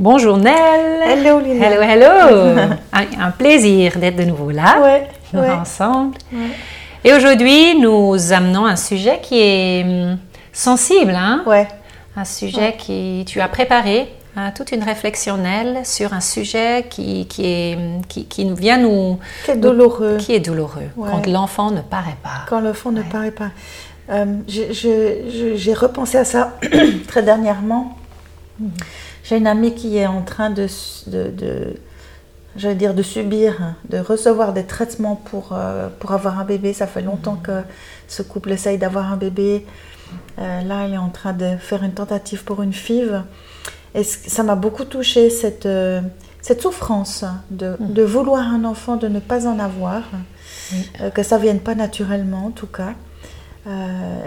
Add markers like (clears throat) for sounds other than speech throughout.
Bonjour Nel. Hello Lina. Hello, hello. (laughs) un, un plaisir d'être de nouveau là, Ouais, nous ouais. ensemble. Ouais. Et aujourd'hui, nous amenons un sujet qui est hum, sensible, hein? Un sujet qui tu as préparé, hein, toute une réflexion Nel sur un sujet qui, qui, est, hum, qui, qui vient nous... C'est douloureux qui est douloureux, quand l'enfant ne paraît pas. quand le fond ne paraît pas. Euh, J'ai repensé à ça (clears throat) très dernièrement. J'ai une amie qui est en train de, s- de, de- j'allais dire de subir, de recevoir des traitements pour, euh, pour avoir un bébé. Ça fait longtemps Mhm. que ce couple essaye d'avoir un bébé. Euh, là, elle est en train de faire une tentative pour une FIV. Et ça m'a beaucoup touchée, cette, euh, cette souffrance de, Mhm. de vouloir un enfant, de ne pas en avoir, que ça vienne pas naturellement en tout cas.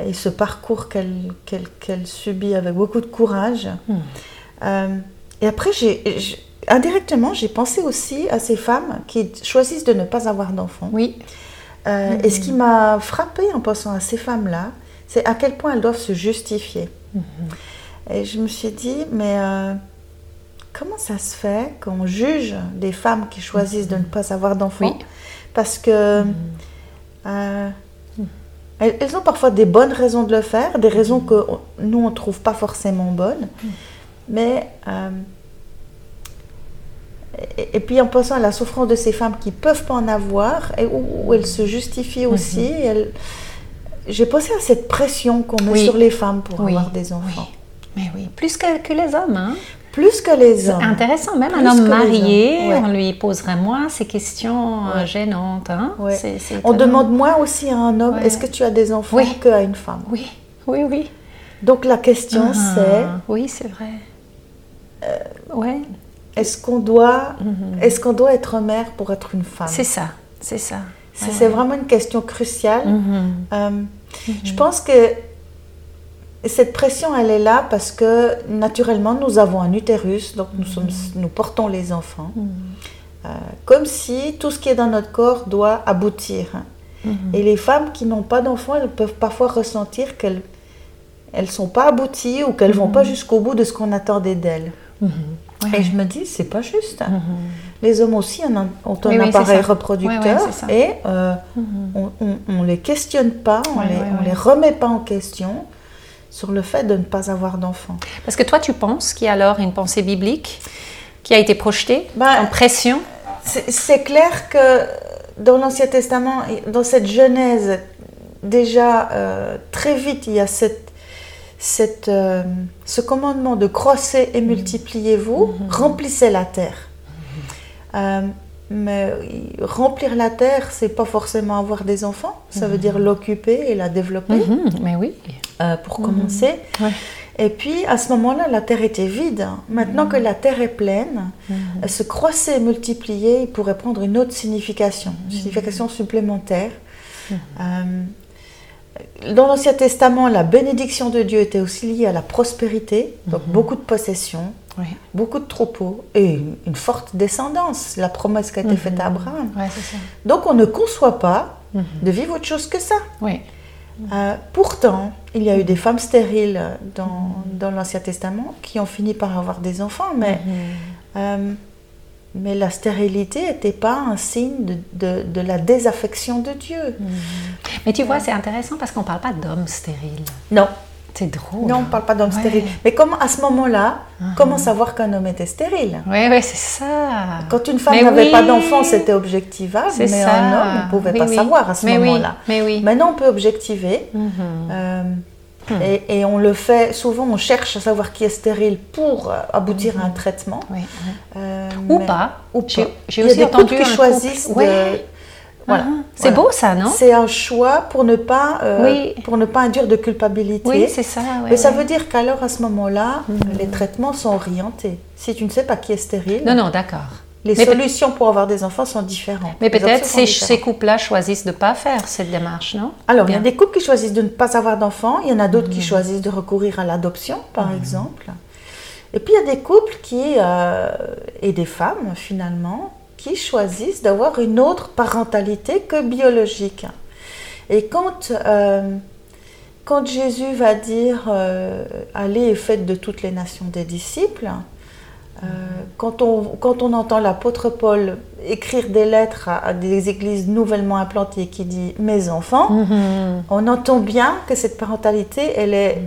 Et ce parcours qu'elle qu'elle- qu'elle subit avec beaucoup de courage. Hmm. Euh, et après, j'ai indirectement, j'ai pensé aussi à ces femmes qui choisissent de ne pas avoir d'enfants. Oui, Euh, Et ce qui m'a frappée en pensant à ces femmes-là, c'est à quel point elles doivent se justifier. Et je me suis dit, mais euh, comment ça se fait qu'on juge des femmes qui choisissent de ne pas avoir d'enfants? Oui. Parce que euh, elles, ont parfois des bonnes raisons de le faire, des raisons que nous, on ne trouve pas forcément bonnes. Mais... euh, et, et puis en pensant à la souffrance de ces femmes qui peuvent pas en avoir et où, où elles se justifient aussi, elles- j'ai pensé à cette pression qu'on met Oui. sur les femmes pour Oui. avoir des enfants. mais oui, plus que, que les hommes. Hein? Plus que les C'est hommes. intéressant, même Plus un homme marié, ouais. on lui poserait moins ces questions euh, Ouais. gênantes. Hein? Ouais. On demande moins aussi à un homme est-ce que tu as des enfants Oui. qu'à une femme? Oui, oui, oui. Donc la question Ah, c'est Oui, c'est vrai. Euh, ouais, est-ce qu'on doit est-ce qu'on doit être mère pour être une femme? Mhm. c'est ça, c'est ça. C'est Ouais, c'est ouais. vraiment une question cruciale. Mhm. Euh, Je pense que cette pression, elle est là parce que naturellement, nous avons un utérus, donc nous, sommes, nous portons les enfants. Euh, comme si tout ce qui est dans notre corps doit aboutir. Et les femmes qui n'ont pas d'enfants, elles peuvent parfois ressentir qu'elles elles sont pas abouties ou qu'elles vont pas jusqu'au bout de ce qu'on attendait d'elles. Mhm. Ouais. Et je me dis, c'est pas juste. Les hommes aussi ont un, ont un Oui, oui, c'est appareil reproducteur et euh, Mhm. on, on, on les questionne pas, on, Ouais, les, remet pas en question sur le fait de ne pas avoir d'enfants. Parce que toi, tu penses qu'il y a alors une pensée biblique qui a été projetée Ben, en pression? C'est clair que dans l'Ancien Testament, dans cette Genèse, déjà euh, très vite, il y a cette, cette, euh, ce commandement de croissez et multipliez-vous, remplissez la terre. Euh, mais remplir la terre, c'est pas forcément avoir des enfants, ça veut dire l'occuper et la développer, Mhm, Mais oui. euh, pour commencer. Ouais. Et puis à ce moment-là, la terre était vide. Maintenant que la terre est pleine, se croiser et multiplier, il pourrait prendre une autre signification, une signification supplémentaire. Dans l'Ancien Testament, la bénédiction de Dieu était aussi liée à la prospérité, donc beaucoup de possessions, Oui, beaucoup de troupeaux et une, une forte descendance, la promesse qui a été faite à Abraham. ouais, c'est ça. Donc on ne conçoit pas de vivre autre chose que ça. Oui. Euh, pourtant, il y a eu des femmes stériles dans, dans l'Ancien Testament qui ont fini par avoir des enfants, mais, euh, mais la stérilité n'était pas un signe de, de- de la désaffection de Dieu. Mais tu vois, c'est intéressant parce qu'on ne parle pas d'hommes stériles. Non, C'est drôle. non, on ne parle pas d'homme Ouais. stérile. Mais comment, à ce moment-là, comment savoir qu'un homme était stérile? Oui, oui, c'est ça. Quand une femme n'avait oui. pas d'enfant, c'était objectivable, mais ça. un homme, on ne pouvait Oui, pas oui. savoir à ce Mais oui, moment-là. mais oui. Maintenant, on peut objectiver. Mhm. Euh, et, et on le fait, souvent on cherche à savoir qui est stérile pour euh, aboutir à un traitement. Oui, oui. Euh, Ou mais- pas. Ou J'ai- pas. j'ai aussi des entendu qui un choisissent couple- de... Voilà. Ah, C'est Voilà. beau ça, non? C'est un choix pour ne pas, euh, Oui. pour ne pas induire de culpabilité. Oui, c'est ça. ouais, Mais ça veut dire qu'alors à ce moment-là, les traitements sont orientés. Si tu ne sais pas qui est stérile, Non, non, d'accord. Les Mais solutions pour avoir des enfants sont différentes. Mais peut-être ces, ces couples-là choisissent de ne pas faire cette démarche, non? Alors, il y a des couples qui choisissent de ne pas avoir d'enfants, il y en a d'autres qui Mhm. choisissent de recourir à l'adoption, par exemple. Et puis, il y a des couples qui, euh, et des femmes, finalement, qui choisissent d'avoir une autre parentalité que biologique. Et quand, euh, quand Jésus va dire euh, Allez et faites de toutes les nations des disciples, quand, on, quand on entend l'apôtre Paul écrire des lettres à, des églises nouvellement implantées qui dit mes enfants, Mhm. on entend bien que cette parentalité, elle est,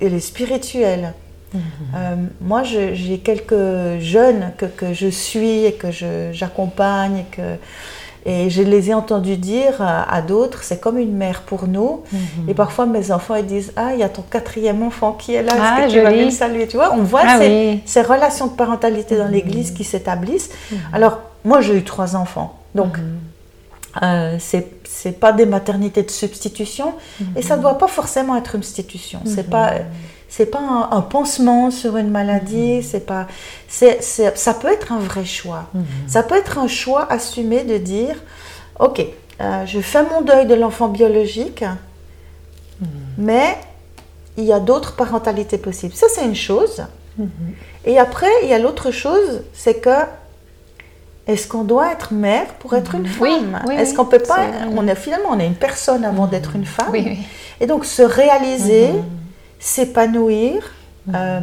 elle est spirituelle. Mhm. Euh, moi, j'ai quelques jeunes que, que je suis et que j'accompagne. et que- Et je les ai entendus dire à, d'autres, c'est comme une mère pour nous. Mhm. Et parfois, mes enfants, ils disent Ah, il y a ton quatrième enfant qui est là, est-ce Ah, que tu vas le saluer? Tu vois, on voit Ah ces, oui. Mhm. ces relations de parentalité dans l'Église qui s'établissent. Alors, moi, j'ai eu trois enfants. Donc, Mhm. euh, c'est c'est pas des maternités de substitution et ça Mhm. doit pas forcément être une substitution. C'est pas c'est pas un, un pansement sur une Mhm. maladie. C'est pas c'est c'est- ça peut être un vrai choix. Mhm. Ça peut être un choix assumé de dire ok euh, je fais mon deuil de l'enfant biologique, Mhm. mais il y a d'autres parentalités possibles. Ça c'est une chose. Mhm. Et après il y a l'autre chose, c'est que est-ce qu'on doit être mère pour être une femme? oui, Est-ce qu'on peut pas c'est- On est finalement on est une personne avant d'être une femme. Oui, oui. Et donc se réaliser, s'épanouir, euh,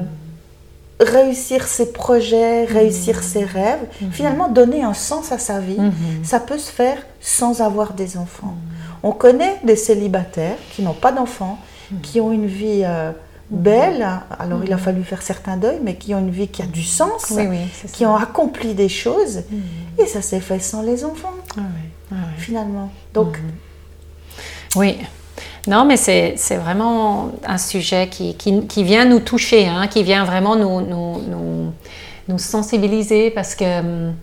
réussir ses projets, réussir ses rêves, finalement donner un sens à sa vie, Mhm. ça peut se faire sans avoir des enfants. On connaît des célibataires qui n'ont pas d'enfants, qui ont une vie euh, belle, alors il a fallu faire certains deuils, mais qui ont une vie qui a du sens, Oui, oui, c'est qui ça. ont accompli des choses, et ça s'est fait sans les enfants, Ah oui, ah finalement. Donc, Oui. Non, mais c'est vraiment un sujet qui, qui, qui vient nous toucher, hein, qui vient vraiment nous, nous, nous, nous sensibiliser parce que hum,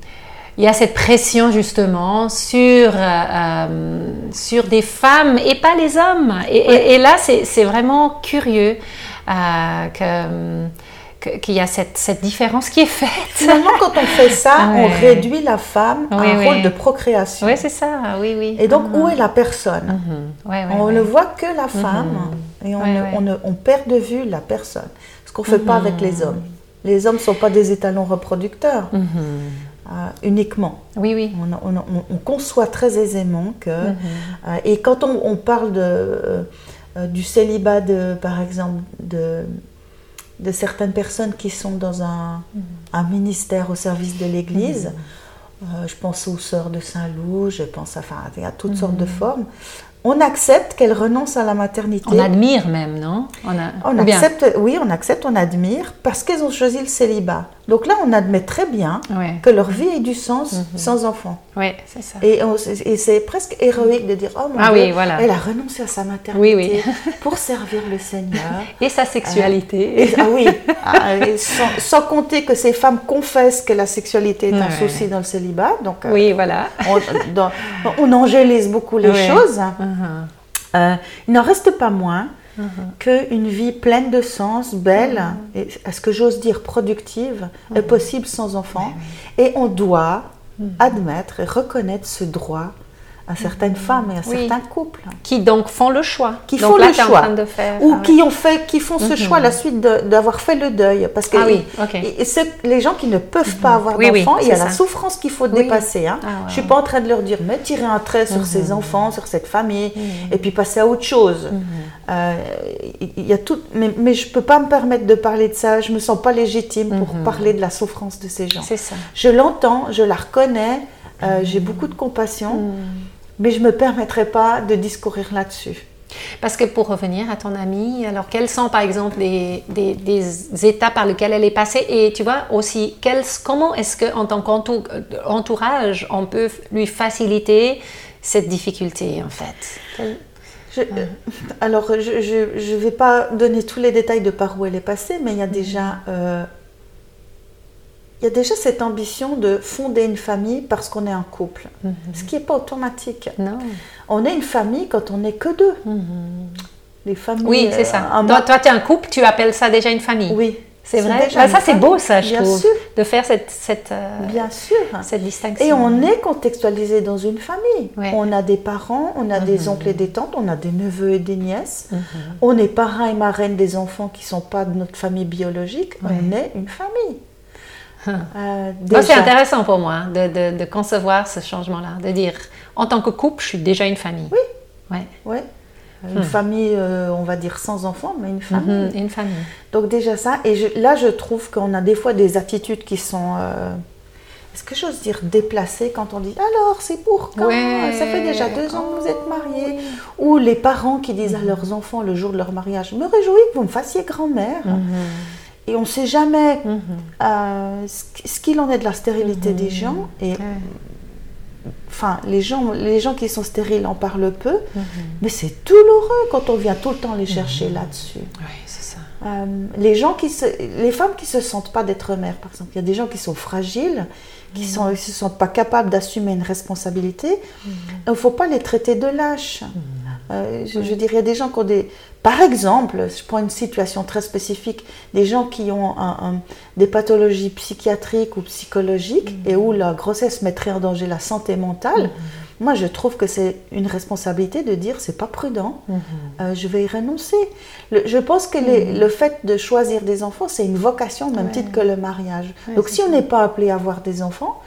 il y a cette pression justement sur, euh, euh, sur des femmes et pas les hommes. Et, et- et là, c'est vraiment curieux euh, que, hum, que- qu'il y a cette, cette différence qui est faite. Finalement, quand on fait ça, Ouais. on réduit la femme à Oui, un oui. rôle de procréation. Oui, c'est ça, oui, oui. Et donc, Ah. où est la personne Mhm. Ouais, ouais, On ne voit que la femme et on, perd de vue la personne. Ce qu'on ne fait pas avec les hommes. Les hommes ne sont pas des étalons reproducteurs Mhm. euh, uniquement. Oui, oui. On, on- on- on conçoit très aisément que... Mhm. euh, et quand on, parle de, euh, du célibat, de, par exemple, de, de certaines personnes qui sont dans un, Mhm. un ministère au service de l'Église, euh, je pense aux sœurs de Saint-Loup, je pense à, enfin, à toutes sortes de formes, on accepte qu'elles renoncent à la maternité. On admire même, non On, a... On ou bien- accepte, oui, on accepte, on admire, parce qu'elles ont choisi le célibat. Donc là, on admet très bien Ouais. que leur vie ait du sens sans enfant. Oui, c'est ça. Et, c'est presque héroïque de dire, oh mon Ah Dieu, oui, voilà. elle a renoncé à sa maternité Oui, (laughs) pour servir le Seigneur. (laughs) Et sa sexualité. Et- ah oui, (laughs) Ah, et sans, sans compter que ces femmes confessent que la sexualité est un Ouais. souci dans le célibat. Donc, euh, oui, voilà. on, dans- on angélise beaucoup les Ouais. choses. Mhm. Euh, il n'en reste pas moins qu'une vie pleine de sens, belle, et est-ce que j'ose dire productive, est possible sans enfant. Et on doit admettre et reconnaître ce droit à certaines femmes et à Oui. certains couples. Qui donc font le choix. qui donc font là, le en choix. train de faire. ou ah qui ont fait qui font ce choix à la suite d'avoir fait le deuil. Parce que Ah oui, les gens qui ne peuvent pas avoir Oui, oui, d'enfants il y a la souffrance qu'il faut dépasser hein. Ah ouais, je suis ouais. pas en train de leur dire mais tirer un trait sur ces enfants sur cette famille et puis passer à autre chose. Euh, il y a tout mais, mais je peux pas me permettre de parler de ça. Je me sens pas légitime pour parler de la souffrance de ces gens. C'est ça. je l'entends je la reconnais euh, j'ai beaucoup de compassion mais je me permettrai pas de discourir là-dessus. Parce que pour revenir à ton amie, alors quelles sont par exemple des, des, des étapes par lesquelles elle est passée? Et tu vois aussi quelles- comment est-ce qu'en tant qu'entourage on peut lui faciliter cette difficulté en fait? Je- euh, alors, je ne vais pas donner tous les détails de par où elle est passée, mais il y a déjà, euh, il y a déjà cette ambition de fonder une famille parce qu'on est un couple, ce qui n'est pas automatique. Non. On est une famille quand on n'est que deux. Les familles. Oui, c'est euh, ça. un Toi, tu es un couple, tu appelles ça déjà une famille. oui. C'est vrai. Ah, ça, c'est beau, ça, je Bien trouve, sûr, de faire cette, cette, euh, bien sûr. cette distinction. Et on est contextualisé dans une famille. Ouais. On a des parents, on a des oncles et des tantes, on a des neveux et des nièces. On est parrain et marraine des enfants qui ne sont pas de notre famille biologique. On est une famille. Euh, Moi, c'est intéressant pour moi de, de- de concevoir ce changement-là, de dire en tant que couple, je suis déjà une famille. Oui. Ouais. Ouais. Une famille, euh, on va dire sans enfants, mais une famille. Mhm, Une famille. Donc déjà ça, et je- là je trouve qu'on a des fois des attitudes qui sont, euh, est-ce que j'ose dire déplacées quand on dit alors c'est pour quand Ouais. Ça fait déjà deux ans que vous êtes Oh, mariés. oui. Ou les parents qui disent à leurs enfants le jour de leur mariage, me réjouis que vous me fassiez grand-mère. Mhm. Et on ne sait jamais Mhm. euh, ce qu- ce qu'il en est de la stérilité des gens. Et enfin, les gens, les gens qui sont stériles en parlent peu, Mhm. mais c'est douloureux quand on vient tout le temps les chercher là-dessus. Oui, c'est ça. Euh, les gens qui se, les femmes qui se sentent pas d'être mères, par exemple, il y a des gens qui sont fragiles, qui qui se sentent pas capables d'assumer une responsabilité. Il ne faut pas les traiter de lâches. Euh, je, je dirais, des gens qui ont des, par exemple, je prends une situation très spécifique, des gens qui ont un- un- des pathologies psychiatriques ou psychologiques et où la grossesse mettrait en danger la santé mentale. Moi, je trouve que c'est une responsabilité de dire c'est pas prudent, euh, je vais y renoncer. Le- je pense que les- le fait de choisir des enfants, c'est une vocation même Ouais. titre que le mariage. Ouais, Donc, si on n'est pas appelé à avoir des enfants,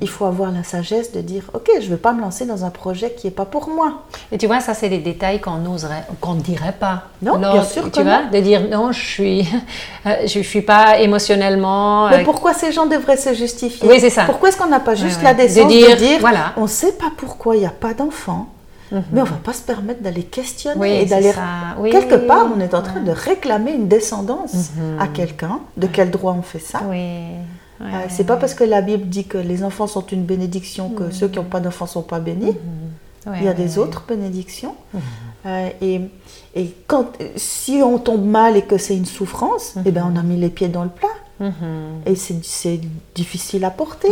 il faut avoir la sagesse de dire ok, je ne vais pas me lancer dans un projet qui n'est pas pour moi. Et tu vois, ça, c'est des détails qu'on n'oserait, qu'on ne dirait pas. Non, bien sûr Tu que vois, non. de dire non, je suis, (laughs) euh, je suis pas émotionnellement. Mais euh, pourquoi ces gens devraient se justifier? Oui, c'est ça. Pourquoi est-ce qu'on n'a pas juste la De décence de dire, dire, voilà. on ne sait pas pourquoi il n'y a pas d'enfants, mais on ne va pas se permettre d'aller questionner Oui, et d'aller. Oui, Quelque part, on est en train de réclamer une descendance Mhm. à quelqu'un. De quel droit on fait ça? Ouais, Euh, C'est pas parce que la Bible dit que les enfants sont une bénédiction que ceux qui n'ont pas d'enfants sont pas bénis. Ouais, Il y a ouais, des autres bénédictions. Euh, et et quand, si on tombe mal et que c'est une souffrance, eh ben on a mis les pieds dans le plat. Mhm. Et c'est c'est difficile à porter.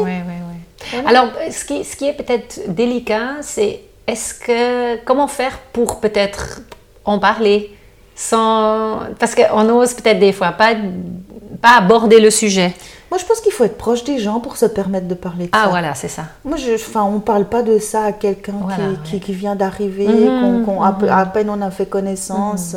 Alors, ce qui, ce qui est peut-être délicat, c'est est-ce que comment faire pour peut-être en parler sans parce qu'on ose peut-être des fois pas pas aborder le sujet. Moi, je pense qu'il faut être proche des gens pour se permettre de parler de Ah ça. voilà, c'est ça. Moi, je, enfin, on parle pas de ça à quelqu'un qui- Voilà, qui, ouais. qui vient d'arriver, Mhm, qu'on- à, peine on a fait connaissance.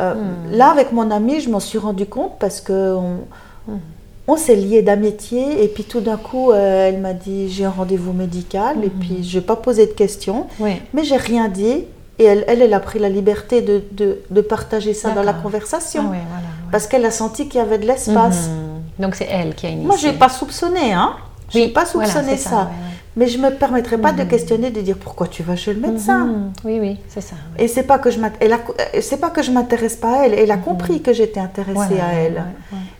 Euh, Mhm. Là, avec mon amie, je m'en suis rendu compte parce que on, Mhm. On s'est liés d'amitié et puis tout d'un coup, euh, elle m'a dit j'ai un rendez-vous médical et Mhm. puis je n'ai pas posé de questions, Oui. mais j'ai rien dit et elle, elle, elle a pris la liberté de, de, de partager ça dans la conversation Ah ouais, voilà. ouais. parce qu'elle a senti qu'il y avait de l'espace. Mhm. Donc c'est elle qui a initié. Moi, je n'ai pas soupçonné, hein. Je n'ai Oui, pas soupçonné ça. ouais, ouais. Mais je me permettrai pas de questionner, de dire pourquoi tu vas chez le médecin. Mhm. Oui, oui, c'est ça. Et c'est pas que je m'int- elle a- euh, c'est pas que je m'intéresse pas à elle. Elle a compris que j'étais intéressée Mhm. À elle.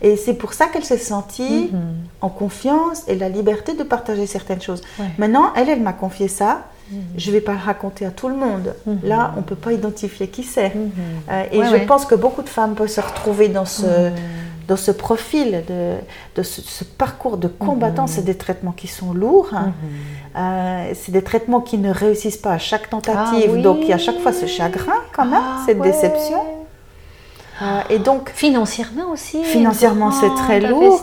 Et c'est pour ça qu'elle s'est sentie Mhm. en confiance et la liberté de partager certaines choses. Ouais. Maintenant, elle, elle m'a confié ça. Je vais pas le raconter à tout le monde. Mhm. Là, on peut pas identifier qui c'est. Mhm. Euh, et Ouais, je ouais. pense que beaucoup de femmes peuvent se retrouver dans ce, Mhm. dans ce profil, de, de ce, ce parcours de Mhm. combattant. C'est des traitements qui sont lourds. hein. Euh, c'est des traitements qui ne réussissent pas à chaque tentative. Ah oui. Donc, il y a à chaque fois ce chagrin quand même, Ah, cette ouais. déception. Euh, et donc, Financièrement aussi. Financièrement, c'est très lourd.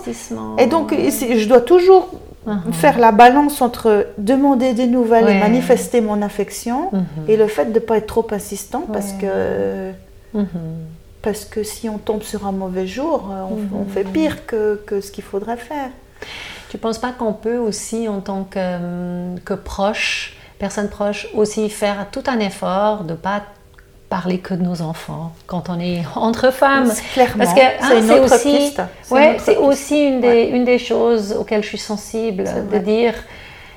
et donc je dois toujours Mhm. faire la balance entre demander des nouvelles et manifester mon affection Mhm. et le fait de ne pas être trop insistant parce que Mhm. parce que si on tombe sur un mauvais jour, euh, on, Mhm. on fait pire que, que ce qu'il faudrait faire. Tu penses pas qu'on peut aussi, en tant que, que proche, personne proche, aussi faire tout un effort de pas parler que de nos enfants quand on est (laughs) entre femmes. C'est Clairement, Parce que hein, c'est autre aussi, ouais, c'est aussi une des, Ouais. une des choses auxquelles je suis sensible, de dire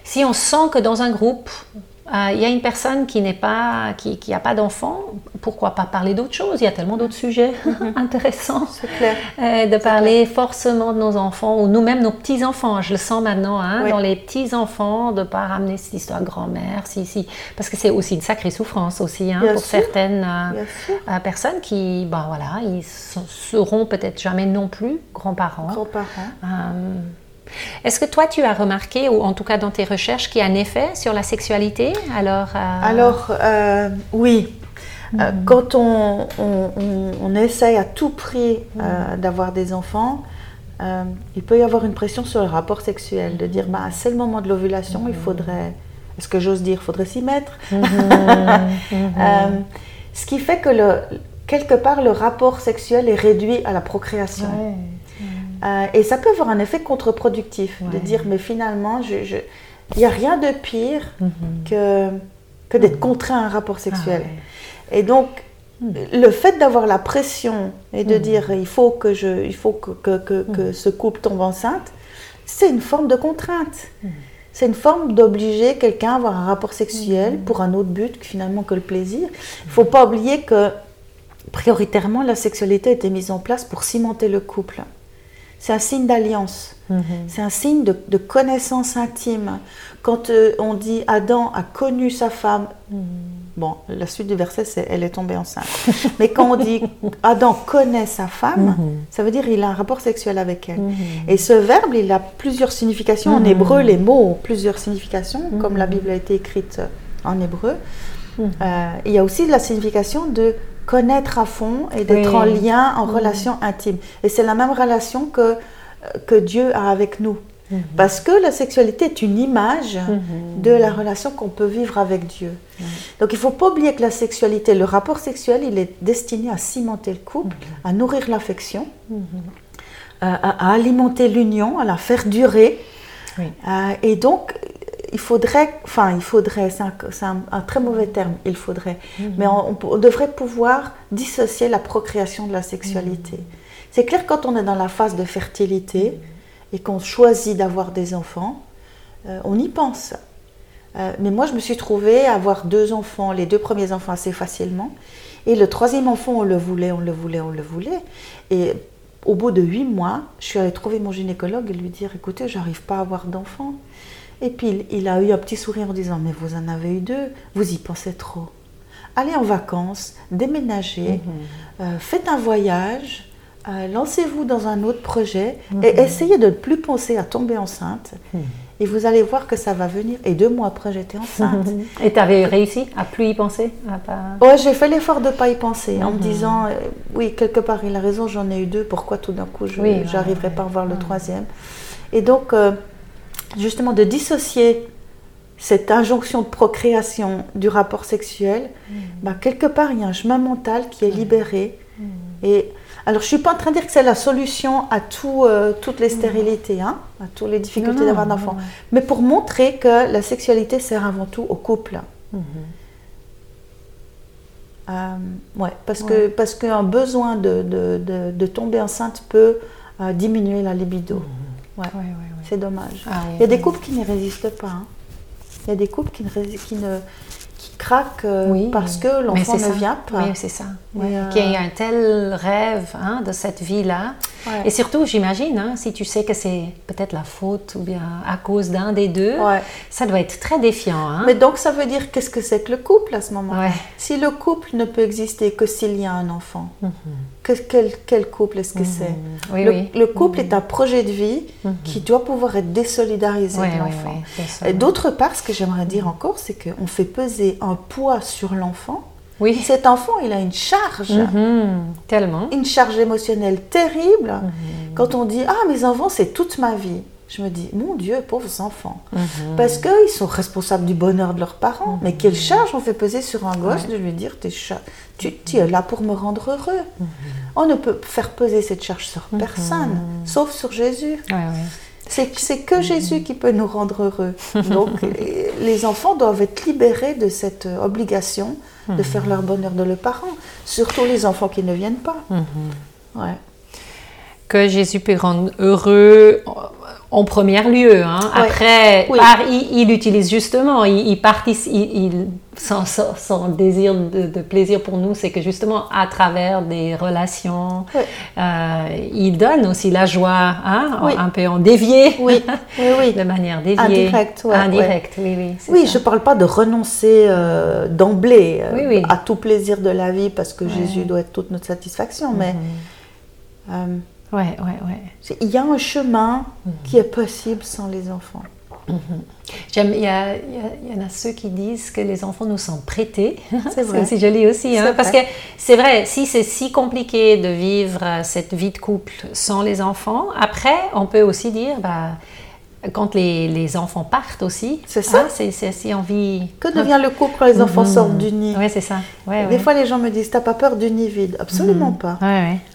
si on sent que dans un groupe il y a une personne qui n'est pas, qui, qui a pas d'enfant, pourquoi pas parler d'autre chose Il y a tellement d'autres sujets (laughs) intéressants. C'est clair. Euh, de parler forcément de nos enfants ou nous-mêmes nos petits-enfants. Je le sens maintenant, hein, Oui. dans les petits-enfants, de ne pas ramener cette histoire grand-mère, si, si, parce que c'est aussi une sacrée souffrance aussi hein, pour sûr. certaines euh, euh, personnes qui, ben voilà, ils seront peut-être jamais non plus grands-parents. Grands-parents. Euh, Est-ce que toi, tu as remarqué, ou en tout cas dans tes recherches, qu'il y a un effet sur la sexualité Alors, euh, Alors, euh, oui. Euh, quand on, on, on- on essaye à tout prix d'avoir des enfants, il peut y avoir une pression sur le rapport sexuel, de dire, bah, c'est le moment de l'ovulation, il faudrait, est-ce que j'ose dire, il faudrait s'y mettre? (laughs) Euh, ce qui fait que le, quelque part, le rapport sexuel est réduit à la procréation. ouais. Euh, et ça peut avoir un effet contre-productif, de dire, mais finalement, je- je- il n'y a rien de pire Mhm. que, que d'être contraint à un rapport sexuel. Ah ouais. Et donc, le fait d'avoir la pression et de dire il faut que, je, il faut que, que, que, ce couple tombe enceinte, c'est une forme de contrainte. C'est une forme d'obliger quelqu'un à avoir un rapport sexuel pour un autre but finalement que le plaisir. Il ne faut pas oublier que prioritairement la sexualité a été mise en place pour cimenter le couple. C'est un signe d'alliance, mhm. c'est un signe de, connaissance intime. Quand euh, on dit Adam a connu sa femme, mhm. bon, la suite du verset c'est elle est tombée enceinte. (laughs) Mais quand on dit Adam connaît sa femme, mhm. ça veut dire il a un rapport sexuel avec elle. Et ce verbe, il a plusieurs significations. En hébreu, les mots ont plusieurs significations, comme la Bible a été écrite en hébreu. Euh, il y a aussi la signification de connaître à fond et d'être en lien, en relation intime. Et c'est la même relation que, euh, que Dieu a avec nous. Mm-hmm. Parce que la sexualité est une image mm-hmm. de la relation qu'on peut vivre avec Dieu. Mm. Donc il ne faut pas oublier que la sexualité, le rapport sexuel, il est destiné à cimenter le couple, mm-hmm. à nourrir l'affection, euh, à, alimenter l'union, à la faire durer. Euh, et donc, il faudrait, enfin, il faudrait, c'est un, très mauvais terme, il faudrait, mhm. mais on, devrait pouvoir dissocier la procréation de la sexualité. Mhm. C'est clair, quand on est dans la phase de fertilité et qu'on choisit d'avoir des enfants, euh, on y pense. Euh, mais moi, je me suis trouvée à avoir deux enfants, les deux premiers enfants assez facilement. Et le troisième enfant, on le voulait, on le voulait, on le voulait. Et au bout de huit mois, je suis allée trouver mon gynécologue et lui dire, écoutez, j'arrive pas à avoir d'enfants. Et puis il a eu un petit sourire en disant Mais vous en avez eu deux, vous y pensez trop. Allez en vacances, déménagez, mhm. euh, faites un voyage, euh, lancez-vous dans un autre projet et mhm. essayez de ne plus penser à tomber enceinte. Mhm. Et vous allez voir que ça va venir. Et deux mois après, j'étais enceinte. (laughs) Et tu avais réussi à plus y penser Ouais, j'ai fait l'effort de ne pas y penser en me disant, euh, oui, quelque part, il a raison, j'en ai eu deux, pourquoi tout d'un coup, je n'arriverai pas à voir le troisième? Et donc, justement de dissocier cette injonction de procréation du rapport sexuel, mm. bah, quelque part, il y a un chemin mental qui est mm. libéré. Mm. Et alors, je ne suis pas en train de dire que c'est la solution à tout, euh, toutes les stérilités, hein, à toutes les difficultés d'avoir d'enfants, mais pour montrer que la sexualité sert avant tout au couple. Mm-hmm. Euh, ouais, parce que parce qu'un besoin de, de, de, tomber enceinte peut euh, diminuer la libido. Ouais. C'est dommage. Ah il y a des couples qui ne résistent pas. Hein. Il y a des couples qui ne, qui ne qui craquent euh, parce que l'enfant ne vient pas. Oui, c'est ça. Euh, Qu'il y a un tel rêve hein, de cette vie-là. Et surtout, j'imagine, hein, si tu sais que c'est peut-être la faute ou bien à cause d'un des deux, ça doit être très défiant. Hein. Mais donc, ça veut dire qu'est-ce que c'est que le couple à ce moment-là? Si le couple ne peut exister que s'il y a un enfant, mhm quel, couple est-ce que mhm. c'est? Le, couple est un projet de vie mhm. qui doit pouvoir être désolidarisé de l'enfant. D'autre part, ce que j'aimerais dire encore, c'est qu'on fait peser un poids sur l'enfant. Oui. Cet enfant, il a une charge. Mhm. Tellement. Une charge émotionnelle terrible. Quand on dit Ah, mes enfants, c'est toute ma vie je me dis, mon Dieu, pauvres enfants. Mhm. Parce qu'ils sont responsables du bonheur de leurs parents. Mais quelle charge on fait peser sur un gosse de lui dire, es tu, tu, es là pour me rendre heureux. Mhm. On ne peut faire peser cette charge sur mhm. personne, sauf sur Jésus. C'est que Jésus qui peut nous rendre heureux. (laughs) Donc les enfants doivent être libérés de cette obligation de faire leur bonheur de leurs parents. Surtout les enfants qui ne viennent pas. Ouais. Que Jésus peut rendre heureux en premier lieu. Hein. Après, il, utilise justement, il, participe, il, son, désir de, plaisir pour nous, c'est que justement, à travers des relations, euh, il donne aussi la joie, hein, un peu en dévié, (laughs) oui. de manière déviée. Indirect, Indirect, oui, oui. Oui, je ne parle pas de renoncer euh, d'emblée euh, à tout plaisir de la vie parce que Jésus doit être toute notre satisfaction, mais... Mhm. Ouais, ouais, ouais. Il y a un chemin mhm. qui est possible sans les enfants. Mhm. J'aime, il y, en a ceux qui disent que les enfants nous sont prêtés. C'est (laughs) vrai. c'est joli aussi. Hein, parce que c'est vrai, si c'est si compliqué de vivre cette vie de couple sans les enfants, après, on peut aussi dire, bah, quand les, les, enfants partent aussi. C'est ça. Hein, c'est, si envie. Que devient le couple quand les enfants mhm. sortent du nid? Oui, c'est ça. Des fois, les gens me disent T'as pas peur du nid vide? Absolument pas.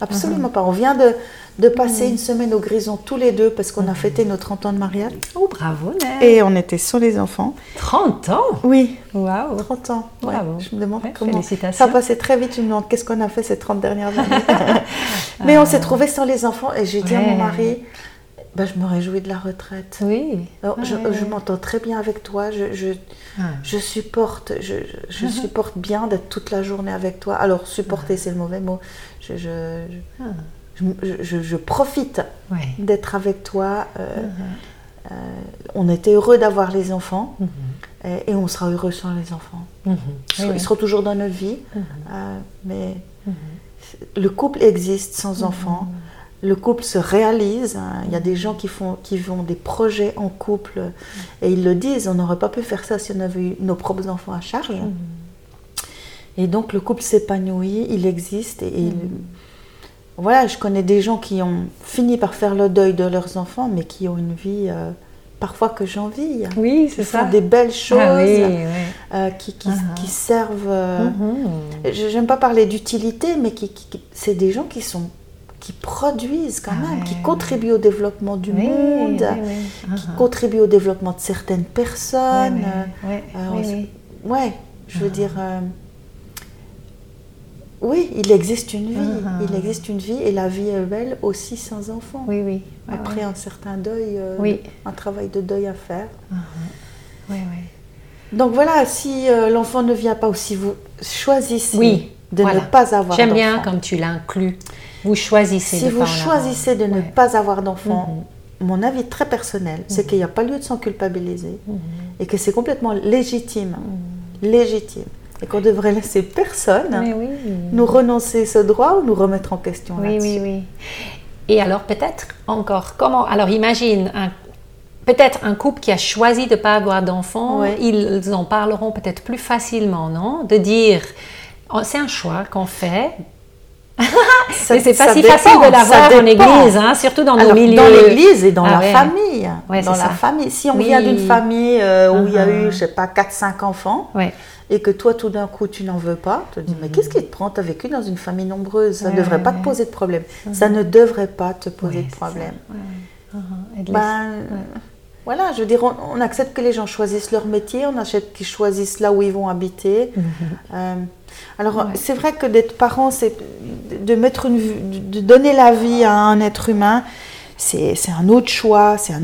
Absolument pas. On vient de, de passer une semaine au Grison tous les deux parce qu'on a fêté nos 30 ans de mariage. Oh, bravo, Nel. Et on était sans les enfants. 30 ans Oui, Waouh 30 ans. ouais. Bravo. Je me demande Ouais, comment. Ça passait très vite. Je me demande qu'est-ce qu'on a fait ces 30 dernières années. (laughs) (laughs) Mais on s'est trouvés sans les enfants et j'ai dit à mon mari ben, je me réjouis de la retraite. Oui. Alors, je Ouais, je ouais. m'entends très bien avec toi. Je, je, Ah. je supporte, je, je- (laughs) supporte bien d'être toute la journée avec toi. Alors, supporter, c'est le mauvais mot. Je, je, profite Ouais. d'être avec toi. euh, Uh-huh. euh, on était heureux d'avoir les enfants Mhm. et, et on sera heureux sans les enfants. Mhm. Ils seront- oui. Ils seront toujours dans notre vie, Mhm. euh, mais Mhm. le couple existe sans enfants. Le couple se réalise. hein. Il y a des gens qui font, qui font des projets en couple et ils le disent. On n'aurait pas pu faire ça si on avait eu nos propres enfants à charge. Et donc le couple s'épanouit, il existe. Et, et voilà, je connais des gens qui ont fini par faire le deuil de leurs enfants, mais qui ont une vie euh, parfois que j'envie. Oui, Qui c'est font ça. des belles choses, Ah oui, oui. euh, qui, qui- Ah. qui servent. euh, je- J'aime pas parler d'utilité, mais qui, c'est des gens qui sont qui produisent quand Ah même, qui contribuent au développement du monde, qui Ah. contribuent au développement de certaines personnes. Ouais, euh, je veux Ah. dire. Oui, il existe une vie. Ah. Il existe une vie et la vie est belle aussi sans enfants. Oui, oui. Ouais, Après un certain deuil, euh, Oui. un travail de deuil à faire. Oui, oui. Donc voilà, si euh, l'enfant ne vient pas ou si vous choisissez Oui, de voilà. ne pas avoir J'aime bien d'enfant, comme tu l'inclus. Vous choisissez si de vous pas choisissez de ne Ouais. pas avoir d'enfant, Mhm. mon avis très personnel, c'est qu'il n'y a pas lieu de s'en culpabiliser Mhm. et que c'est complètement légitime, légitime, et qu'on devrait laisser personne oui. nous renoncer ce droit ou nous remettre en question Oui, là-dessus. oui, oui. Et alors peut-être encore, comment Alors imagine un- peut-être un couple qui a choisi de ne pas avoir d'enfants, ils en parleront peut-être plus facilement, non? De dire, oh, c'est un choix qu'on fait. (laughs) Ça- c'est pas si dépend, facile de l'avoir en église, hein, surtout dans Alors, nos milieux. dans l'église et dans Ah la ouais. famille. Ouais, dans la ça. famille. Si on Oui. vient d'une famille euh, où il y a Uh-huh. eu, je sais pas, 4-5 enfants, Ouais. et que toi, tout d'un coup, tu n'en veux pas, tu te dis, mais qu'est-ce qui te prend? Tu as vécu dans une famille nombreuse, ça ne devrait pas te poser de problème. Ça ne devrait pas te poser de problème. Uh-huh. Et de Ben, voilà, je veux dire, on, on accepte que les gens choisissent leur métier, on accepte qu'ils choisissent là où ils vont habiter. Euh, alors. Ouais. c'est vrai que d'être parent, c'est de mettre une, de donner la vie à un être humain. C'est un autre choix, c'est un,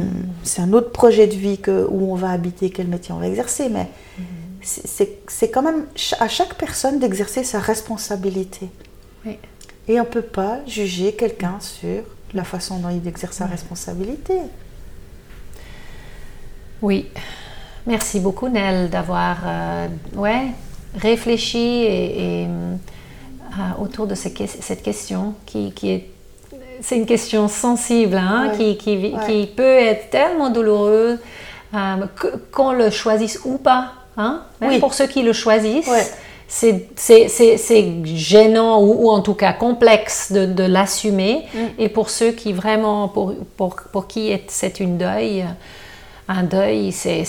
un autre projet de vie que, où on va habiter, quel métier on va exercer. Mais Mm-hmm. c'est- quand même à chaque personne d'exercer sa responsabilité. Oui. Et on ne peut pas juger quelqu'un sur la façon dont il exerce sa responsabilité. Oui, merci beaucoup Nel d'avoir euh, ouais, réfléchi et, et, euh, autour de ces cette question qui, qui est c'est une question sensible hein, Ouais. qui, qui, vi- Ouais. qui peut être tellement douloureuse euh, qu'on le choisisse ou pas. Hein? Même Oui. pour ceux qui le choisissent, Ouais. c'est- gênant ou, ou en tout cas complexe de, de l'assumer. Mm. Et pour ceux qui vraiment, pour, pour, pour qui est- c'est une deuil, un deuil, c'est,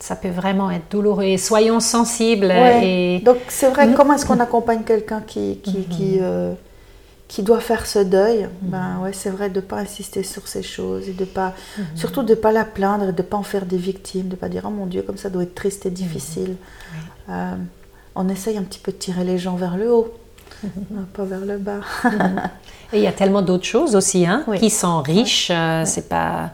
ça peut vraiment être douloureux. Et soyons sensibles. Ouais. Et, Donc c'est vrai, Mhm. comment est-ce qu'on accompagne quelqu'un qui, qui, qui, euh, qui doit faire ce deuil? Ben ouais, c'est vrai de ne pas insister sur ces choses et de pas, surtout de ne pas la plaindre et de ne pas en faire des victimes, de ne pas dire oh mon Dieu comme ça doit être triste et difficile. Euh, on essaye un petit peu de tirer les gens vers le haut, non, pas vers le bas. et il y a tellement d'autres choses aussi hein, Oui. qui sont riches. euh, C'est pas.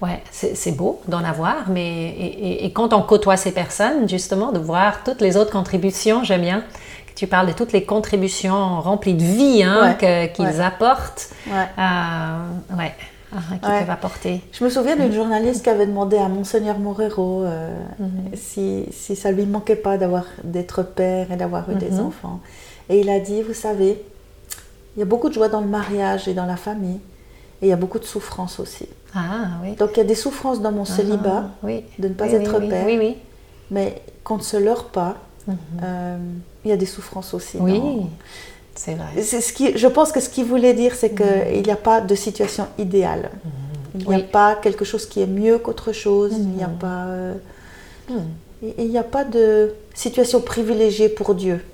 Ouais, c'est, beau d'en avoir, mais et, et- et quand on côtoie ces personnes, justement, de voir toutes les autres contributions, j'aime bien que tu parles de toutes les contributions remplies de vie hein, Ouais, qu'ils ouais. apportent. Ouais. Euh, ouais, ah, qui peuvent apporter. Je me souviens d'une journaliste qui avait demandé à Monseigneur Morero euh, si, si ça lui manquait pas d'avoir d'être père et d'avoir eu des enfants. Et il a dit, vous savez, il y a beaucoup de joie dans le mariage et dans la famille, et il y a beaucoup de souffrance aussi. Ah oui. Donc il y a des souffrances dans mon célibat, Ah, oui. de ne pas Oui, être père, mais qu'on ne se leurre pas. euh, il y a des souffrances aussi. Oui, dans- c'est vrai. C'est ce qui, je pense que ce qu'il voulait dire, c'est qu'il n'y a pas de situation idéale. Il n'y a pas quelque chose qui est mieux qu'autre chose. Il n'y a pas, euh, Mhm. il n'y a pas de situation privilégiée pour Dieu.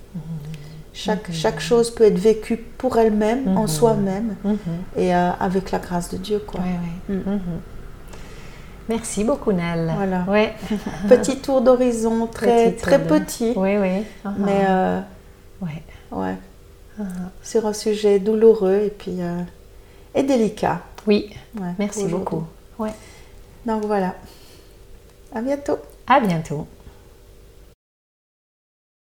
Chaque, chaque chose peut être vécue pour elle-même, en Mhm. soi-même, Mhm. et euh, avec la grâce de Dieu. Quoi. Ouais, ouais. Mm. Mhm. Merci beaucoup, Nell. Voilà. Ouais. (laughs) Petit tour d'horizon, très, Petit très de- petit, Oui, oui. Mais euh, Ouais. ouais, Uh-huh. sur un sujet douloureux et, puis, euh, et délicat. Oui, Ouais, merci beaucoup. aujourd'hui. Donc voilà. À bientôt. À bientôt.